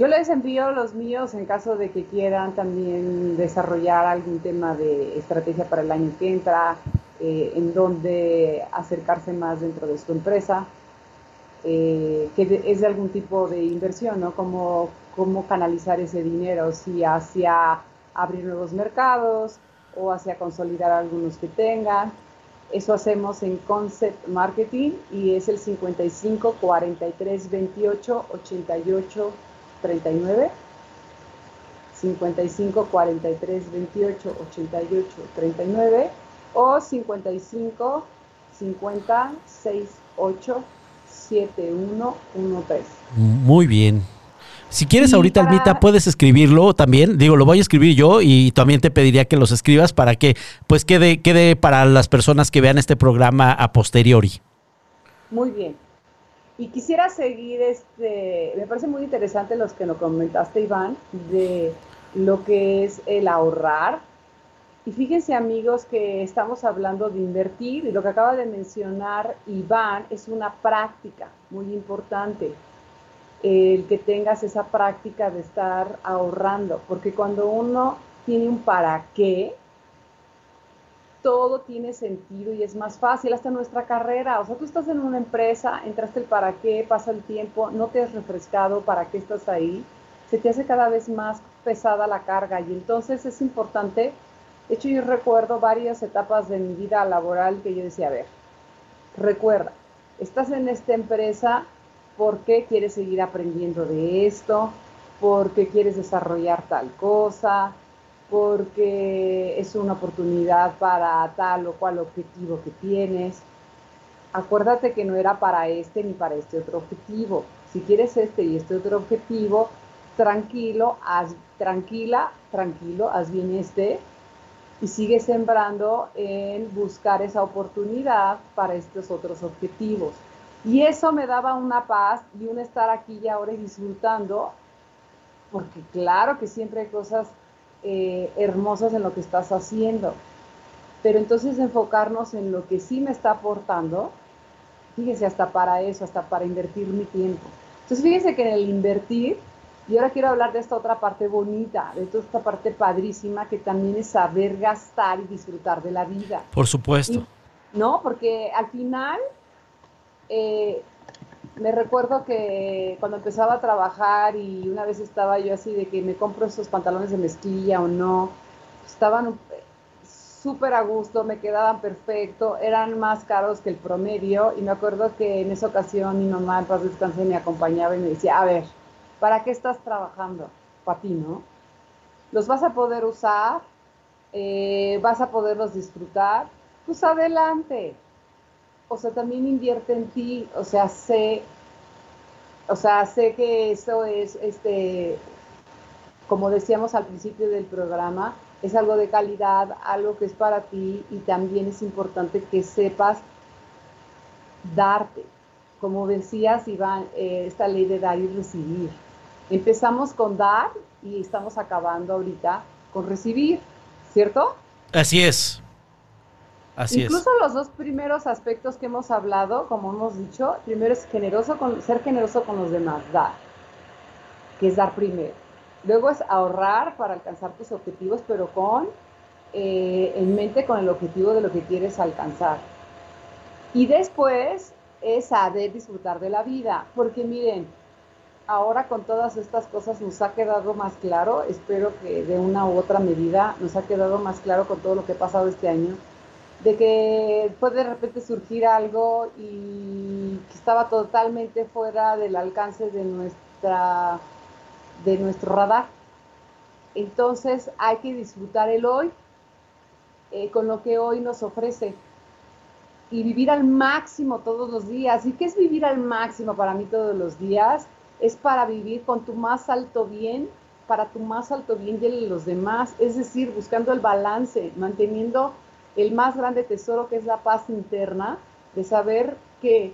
Yo les envío los míos en caso de que quieran también desarrollar algún tema de estrategia para el año que entra, eh, en donde acercarse más dentro de su empresa, eh, que es de algún tipo de inversión, ¿no? Cómo, cómo canalizar ese dinero, si hacia abrir nuevos mercados o hacia consolidar algunos que tengan. Eso hacemos en Concept Marketing y es el 55 43 28 88 39 55 43 28 88 39 o 55 50 68 71 13. Muy bien. Si quieres ahorita, Almita, puedes escribirlo también. Digo, lo voy a escribir yo y también te pediría que los escribas para que pues quede, quede para las personas que vean este programa a posteriori. Muy bien. Y quisiera seguir, este, me parece muy interesante los que nos comentaste, Iván, de lo que es el ahorrar. Y fíjense amigos que estamos hablando de invertir y lo que acaba de mencionar Iván es una práctica muy importante. El que tengas esa práctica de estar ahorrando, porque cuando uno tiene un para qué, todo tiene sentido y es más fácil, hasta nuestra carrera. O sea, tú estás en una empresa, entraste el para qué, pasa el tiempo, no te has refrescado, para qué estás ahí, se te hace cada vez más pesada la carga y entonces es importante. De hecho, yo recuerdo varias etapas de mi vida laboral que yo decía, a ver, recuerda, estás en esta empresa porque quieres seguir aprendiendo de esto, porque quieres desarrollar tal cosa, porque es una oportunidad para tal o cual objetivo que tienes. Acuérdate que no era para este ni para este otro objetivo. Si quieres este y este otro objetivo, tranquilo, tranquila, tranquilo, haz bien este y sigue sembrando en buscar esa oportunidad para estos otros objetivos. Y eso me daba una paz y un estar aquí y ahora disfrutando, porque claro que siempre hay cosas eh, hermosas en lo que estás haciendo. Pero entonces enfocarnos en lo que sí me está aportando, fíjese, hasta para eso, hasta para invertir mi tiempo. Entonces fíjense que en el invertir, y ahora quiero hablar de esta otra parte bonita, de toda esta parte padrísima que también es saber gastar y disfrutar de la vida. Por supuesto. no, porque al final eh, me recuerdo que cuando empezaba a trabajar y una vez estaba yo así de que me compro esos pantalones de mezclilla o no, estaban súper a gusto, me quedaban perfecto, eran más caros que el promedio y me acuerdo que en esa ocasión mi mamá en paz descanse me acompañaba y me decía, a ver, ¿para qué estás trabajando? Para ti, ¿no? Los vas a poder usar, eh, vas a poderlos disfrutar, pues adelante. O sea, también invierte en ti, o sea, sé, o sea, sé que eso es, este, como decíamos al principio del programa, es algo de calidad, algo que es para ti y también es importante que sepas darte. Como decías, Iván, eh, esta ley de dar y recibir. Empezamos con dar y estamos acabando ahorita con recibir, ¿cierto? Así es. Así Incluso los dos primeros aspectos que hemos hablado, como hemos dicho, primero es generoso con, ser generoso con los demás, dar, que es dar primero. Luego es ahorrar para alcanzar tus objetivos, pero con eh, en mente con el objetivo de lo que quieres alcanzar. Y después es saber disfrutar de la vida, porque miren, ahora con todas estas cosas nos ha quedado más claro, espero que de una u otra medida nos ha quedado más claro con todo lo que ha pasado este año, de que puede de repente surgir algo y que estaba totalmente fuera del alcance de nuestra de nuestro radar. Entonces hay que disfrutar el hoy eh, con lo que hoy nos ofrece y vivir al máximo todos los días. ¿Y qué es vivir al máximo para mí todos los días? Es para vivir con tu más alto bien, para tu más alto bien y el de los demás, es decir, buscando el balance, manteniendo el más grande tesoro que es la paz interna, de saber que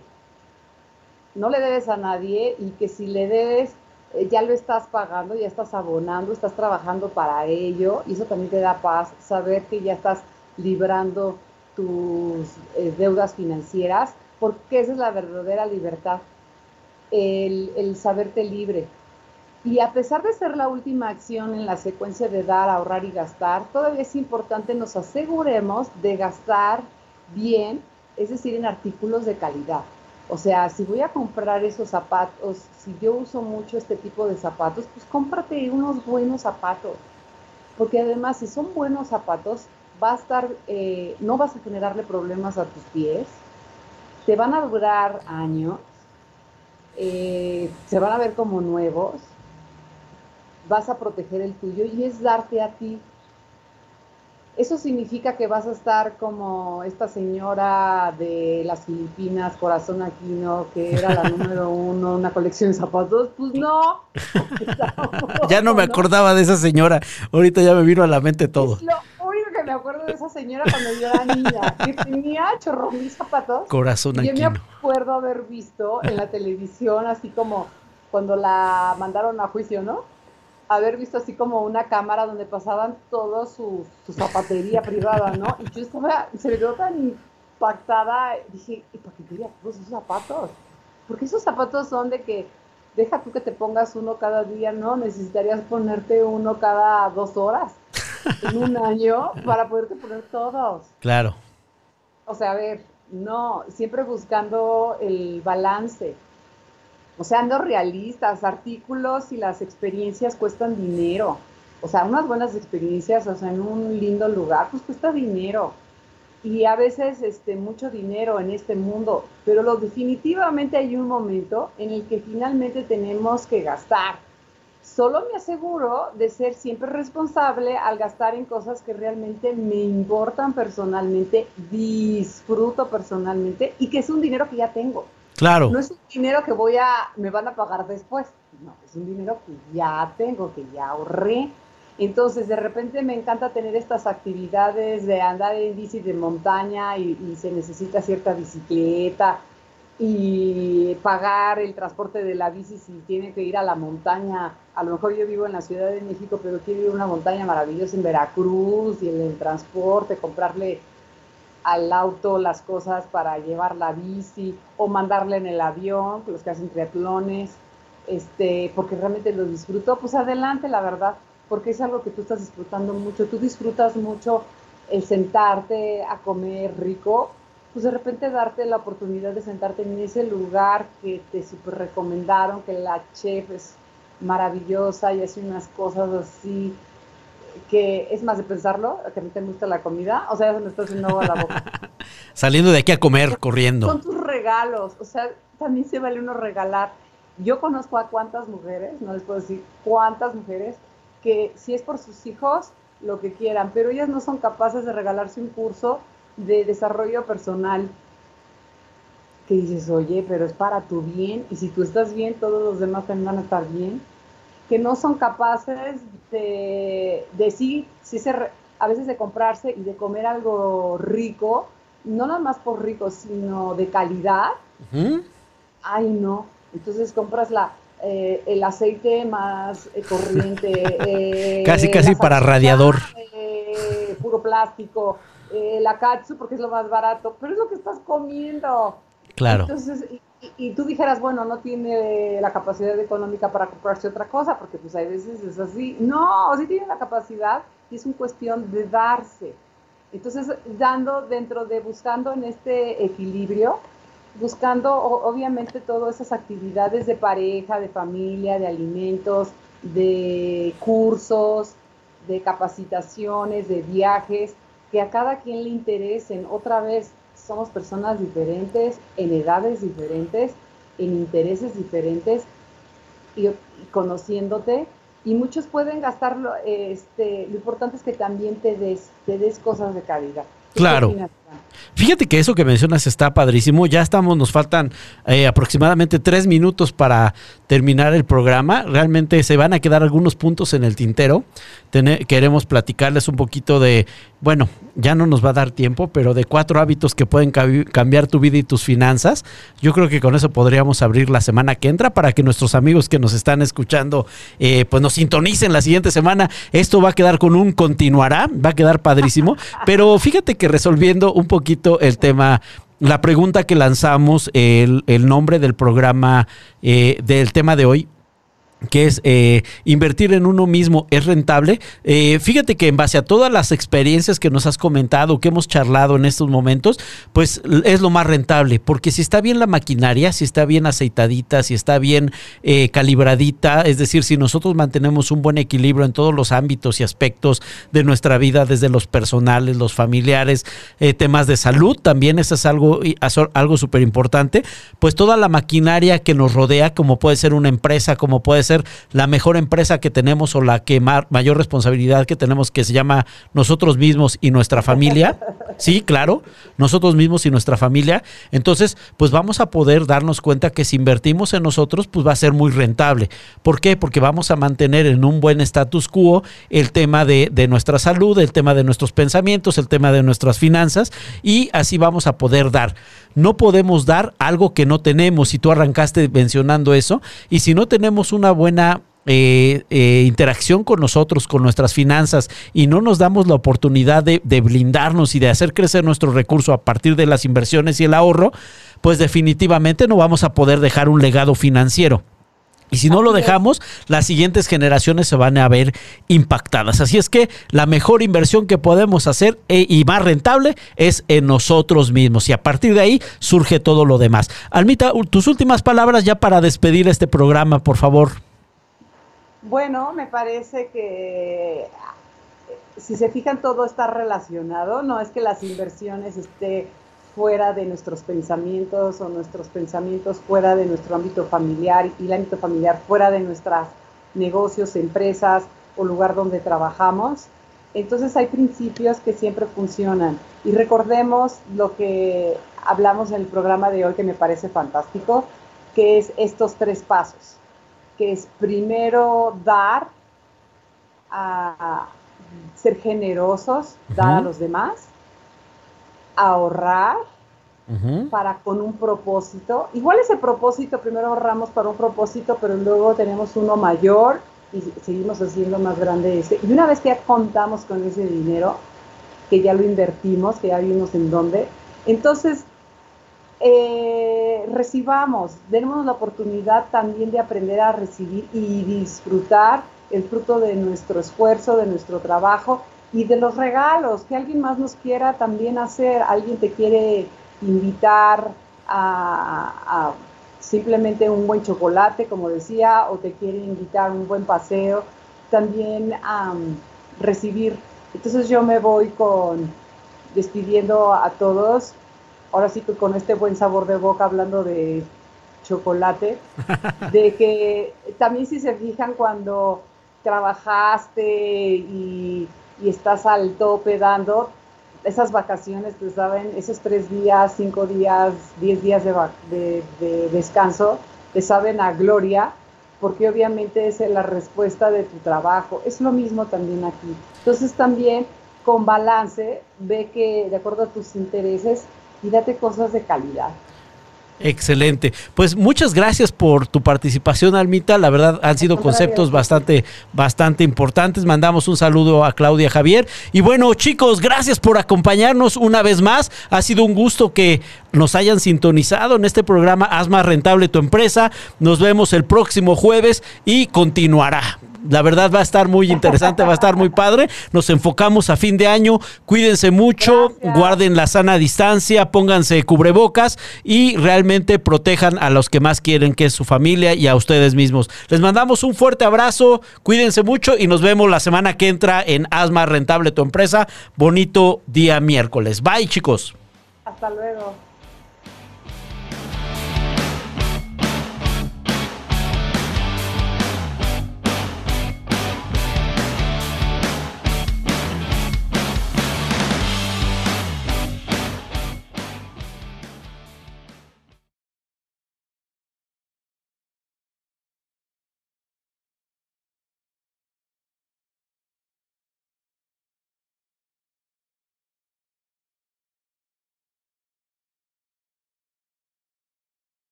no le debes a nadie y que si le debes eh, ya lo estás pagando, ya estás abonando, estás trabajando para ello y eso también te da paz, saber que ya estás librando tus eh, deudas financieras, porque esa es la verdadera libertad, el, el saberte libre. Y a pesar de ser la última acción en la secuencia de dar, ahorrar y gastar, todavía es importante nos aseguremos de gastar bien, es decir, en artículos de calidad. O sea, si voy a comprar esos zapatos, si yo uso mucho este tipo de zapatos, pues cómprate unos buenos zapatos. Porque además, si son buenos zapatos, va a estar, eh, no vas a generarle problemas a tus pies, te van a durar años, eh, se van a ver como nuevos, vas a proteger el tuyo y es darte a ti eso significa que vas a estar como esta señora de las Filipinas, Corazón Aquino, que era la número uno, una colección de zapatos. Pues no. ya no me acordaba de esa señora. Ahorita ya me vino a la mente todo. Es lo único que me acuerdo de esa señora cuando yo era niña, que tenía chorro mis zapatos. Corazón Aquino. Yo me acuerdo haber visto en la televisión, así como cuando la mandaron a juicio, ¿no? Haber visto así como una cámara donde pasaban toda su, zapatería privada, ¿no? Y yo estaba, se me quedó tan impactada, dije, ¿y para qué quería todos esos zapatos? Porque esos zapatos son de que, deja tú que te pongas uno cada día, ¿no? Necesitarías ponerte uno cada dos horas en un año para poderte poner todos. Claro. O sea, a ver, no, siempre buscando el balance o sea, ando realistas, artículos y las experiencias cuestan dinero. O sea, unas buenas experiencias, o sea, en un lindo lugar, pues cuesta dinero. Y a veces este, mucho dinero en este mundo, pero lo, definitivamente hay un momento en el que finalmente tenemos que gastar. Solo me aseguro de ser siempre responsable al gastar en cosas que realmente me importan personalmente, disfruto personalmente y que es un dinero que ya tengo. Claro. No es un dinero que voy a, me van a pagar después. No, es un dinero que ya tengo, que ya ahorré. Entonces, de repente me encanta tener estas actividades de andar en bici de montaña y, se necesita cierta bicicleta y pagar el transporte de la bici si tiene que ir a la montaña. A lo mejor yo vivo en la Ciudad de México, pero quiero ir a una montaña maravillosa en Veracruz y el transporte, comprarle al auto las cosas para llevar la bici o mandarle en el avión, los que hacen triatlones. este, porque realmente lo disfruto, pues adelante, la verdad, porque es algo que tú estás disfrutando mucho, tú disfrutas mucho el sentarte a comer rico, pues de repente darte la oportunidad de sentarte en ese lugar que te super recomendaron, que la chef es maravillosa y hace unas cosas así que es más de pensarlo, que a mí te gusta la comida, o sea, se me está haciendo agua la boca. Saliendo de aquí a comer, corriendo. Son tus regalos, o sea, también se vale uno regalar. Yo conozco a cuántas mujeres, no les puedo decir cuántas mujeres, que si es por sus hijos, lo que quieran, pero ellas no son capaces de regalarse un curso de desarrollo personal. Que dices, oye, pero es para tu bien, y si tú estás bien, todos los demás también van a estar bien. Que no son capaces de, de sí, sí se, a veces de comprarse y de comer algo rico, no nada más por rico, sino de calidad. Ay, no. Entonces compras la, eh, el aceite más eh, corriente. Eh, casi, casi para radiador. puro plástico. la katsu porque es lo más barato, pero es lo que estás comiendo. Claro. Entonces, y, tú dijeras, bueno, no tiene la capacidad económica para comprarse otra cosa, porque pues hay veces es así. No, sí tiene la capacidad y es una cuestión de darse. Entonces, dando dentro de, buscando en este equilibrio, buscando obviamente todas esas actividades de pareja, de familia, de alimentos, de cursos, de capacitaciones, de viajes, que a cada quien le interesen. Otra vez, somos personas diferentes, en edades diferentes, en intereses diferentes, y, conociéndote, y muchos pueden gastarlo, este, lo importante es que también te des, te des cosas de calidad. Claro. Fíjate que eso que mencionas está padrísimo. Ya estamos, nos faltan eh, aproximadamente tres minutos para terminar el programa. Realmente se van a quedar algunos puntos en el tintero. queremos platicarles un poquito de, bueno, ya no nos va a dar tiempo, pero de cuatro hábitos que pueden cambiar tu vida y tus finanzas. Yo creo que con eso podríamos abrir la semana que entra para que nuestros amigos que nos están escuchando, eh, pues nos sintonicen la siguiente semana. Esto va a quedar con un continuará, va a quedar padrísimo. pero fíjate que resolviendo un poquito el tema la pregunta que lanzamos, el, el nombre del programa, eh, del tema de hoy, que es eh, invertir en uno mismo es rentable. Eh, fíjate que en base a todas las experiencias que nos has comentado, que hemos charlado en estos momentos, pues es lo más rentable, porque si está bien la maquinaria, si está bien aceitadita, si está bien eh, calibradita, es decir, si nosotros mantenemos un buen equilibrio en todos los ámbitos y aspectos de nuestra vida, desde los personales, los familiares, temas de salud, también eso es algo, algo súper importante, pues toda la maquinaria que nos rodea, como puede ser una empresa, como puede ser la mejor empresa que tenemos o la que mayor responsabilidad que tenemos, que se llama nosotros mismos y nuestra familia. Sí, claro, nosotros mismos y nuestra familia. Entonces, pues vamos a poder darnos cuenta que si invertimos en nosotros, pues va a ser muy rentable. ¿Por qué? Porque vamos a mantener en un buen status quo el tema de, de nuestra salud, el tema de nuestros pensamientos, el tema de nuestras finanzas y así vamos a poder dar. No podemos dar algo que no tenemos, si tú arrancaste mencionando eso, y si no tenemos una buena eh, eh, interacción con nosotros, con nuestras finanzas, y no nos damos la oportunidad de, de, blindarnos y de hacer crecer nuestro recurso a partir de las inversiones y el ahorro, pues definitivamente no vamos a poder dejar un legado financiero. Y si no lo dejamos, las siguientes generaciones se van a ver impactadas. Así es que la mejor inversión que podemos hacer eh, y más rentable es en nosotros mismos. Y a partir de ahí surge todo lo demás. Almita, tus últimas palabras ya para despedir este programa, por favor. Bueno, me parece que si se fijan todo está relacionado. No es que las inversiones estén fuera de nuestros pensamientos o nuestros pensamientos fuera de nuestro ámbito familiar y el ámbito familiar fuera de nuestros negocios, empresas o lugar donde trabajamos. Entonces hay principios que siempre funcionan. Y recordemos lo que hablamos en el programa de hoy que me parece fantástico, que es estos tres pasos, que es primero dar, a ser generosos, dar a los demás, ahorrar para con un propósito. Igual ese propósito, primero ahorramos para un propósito, pero luego tenemos uno mayor y seguimos haciendo más grande ese. Y una vez que ya contamos con ese dinero, que ya lo invertimos, que ya vimos en dónde, entonces eh, recibamos, tenemos la oportunidad también de aprender a recibir y disfrutar el fruto de nuestro esfuerzo, de nuestro trabajo y de los regalos que alguien más nos quiera también hacer. Alguien te quiere invitar a, simplemente un buen chocolate, como decía, o te quiere invitar a un buen paseo, también a recibir. Entonces yo me voy con despidiendo a todos, ahora sí que con este buen sabor de boca hablando de chocolate, de que también si se fijan cuando trabajaste y, estás al tope dando, esas vacaciones, pues saben, esos tres días, cinco días, diez días de, de, descanso, te saben a gloria, porque obviamente es la respuesta de tu trabajo. Es lo mismo también aquí. Entonces también con balance, ve que de acuerdo a tus intereses y date cosas de calidad. Excelente. Pues muchas gracias por tu participación, Almita. La verdad han sido conceptos bastante, bastante importantes. Mandamos un saludo a Claudia Javier. Y bueno, chicos, gracias por acompañarnos una vez más. Ha sido un gusto que nos hayan sintonizado en este programa Haz más rentable tu empresa. Nos vemos el próximo jueves y continuará. La verdad va a estar muy interesante, va a estar muy padre. Nos enfocamos a fin de año. Cuídense mucho, guarden la sana distancia, pónganse cubrebocas y realmente protejan a los que más quieren, que es su familia y a ustedes mismos. Les mandamos un fuerte abrazo, cuídense mucho y nos vemos la semana que entra en más rentable tu empresa. Bonito día miércoles. Bye chicos. Hasta luego.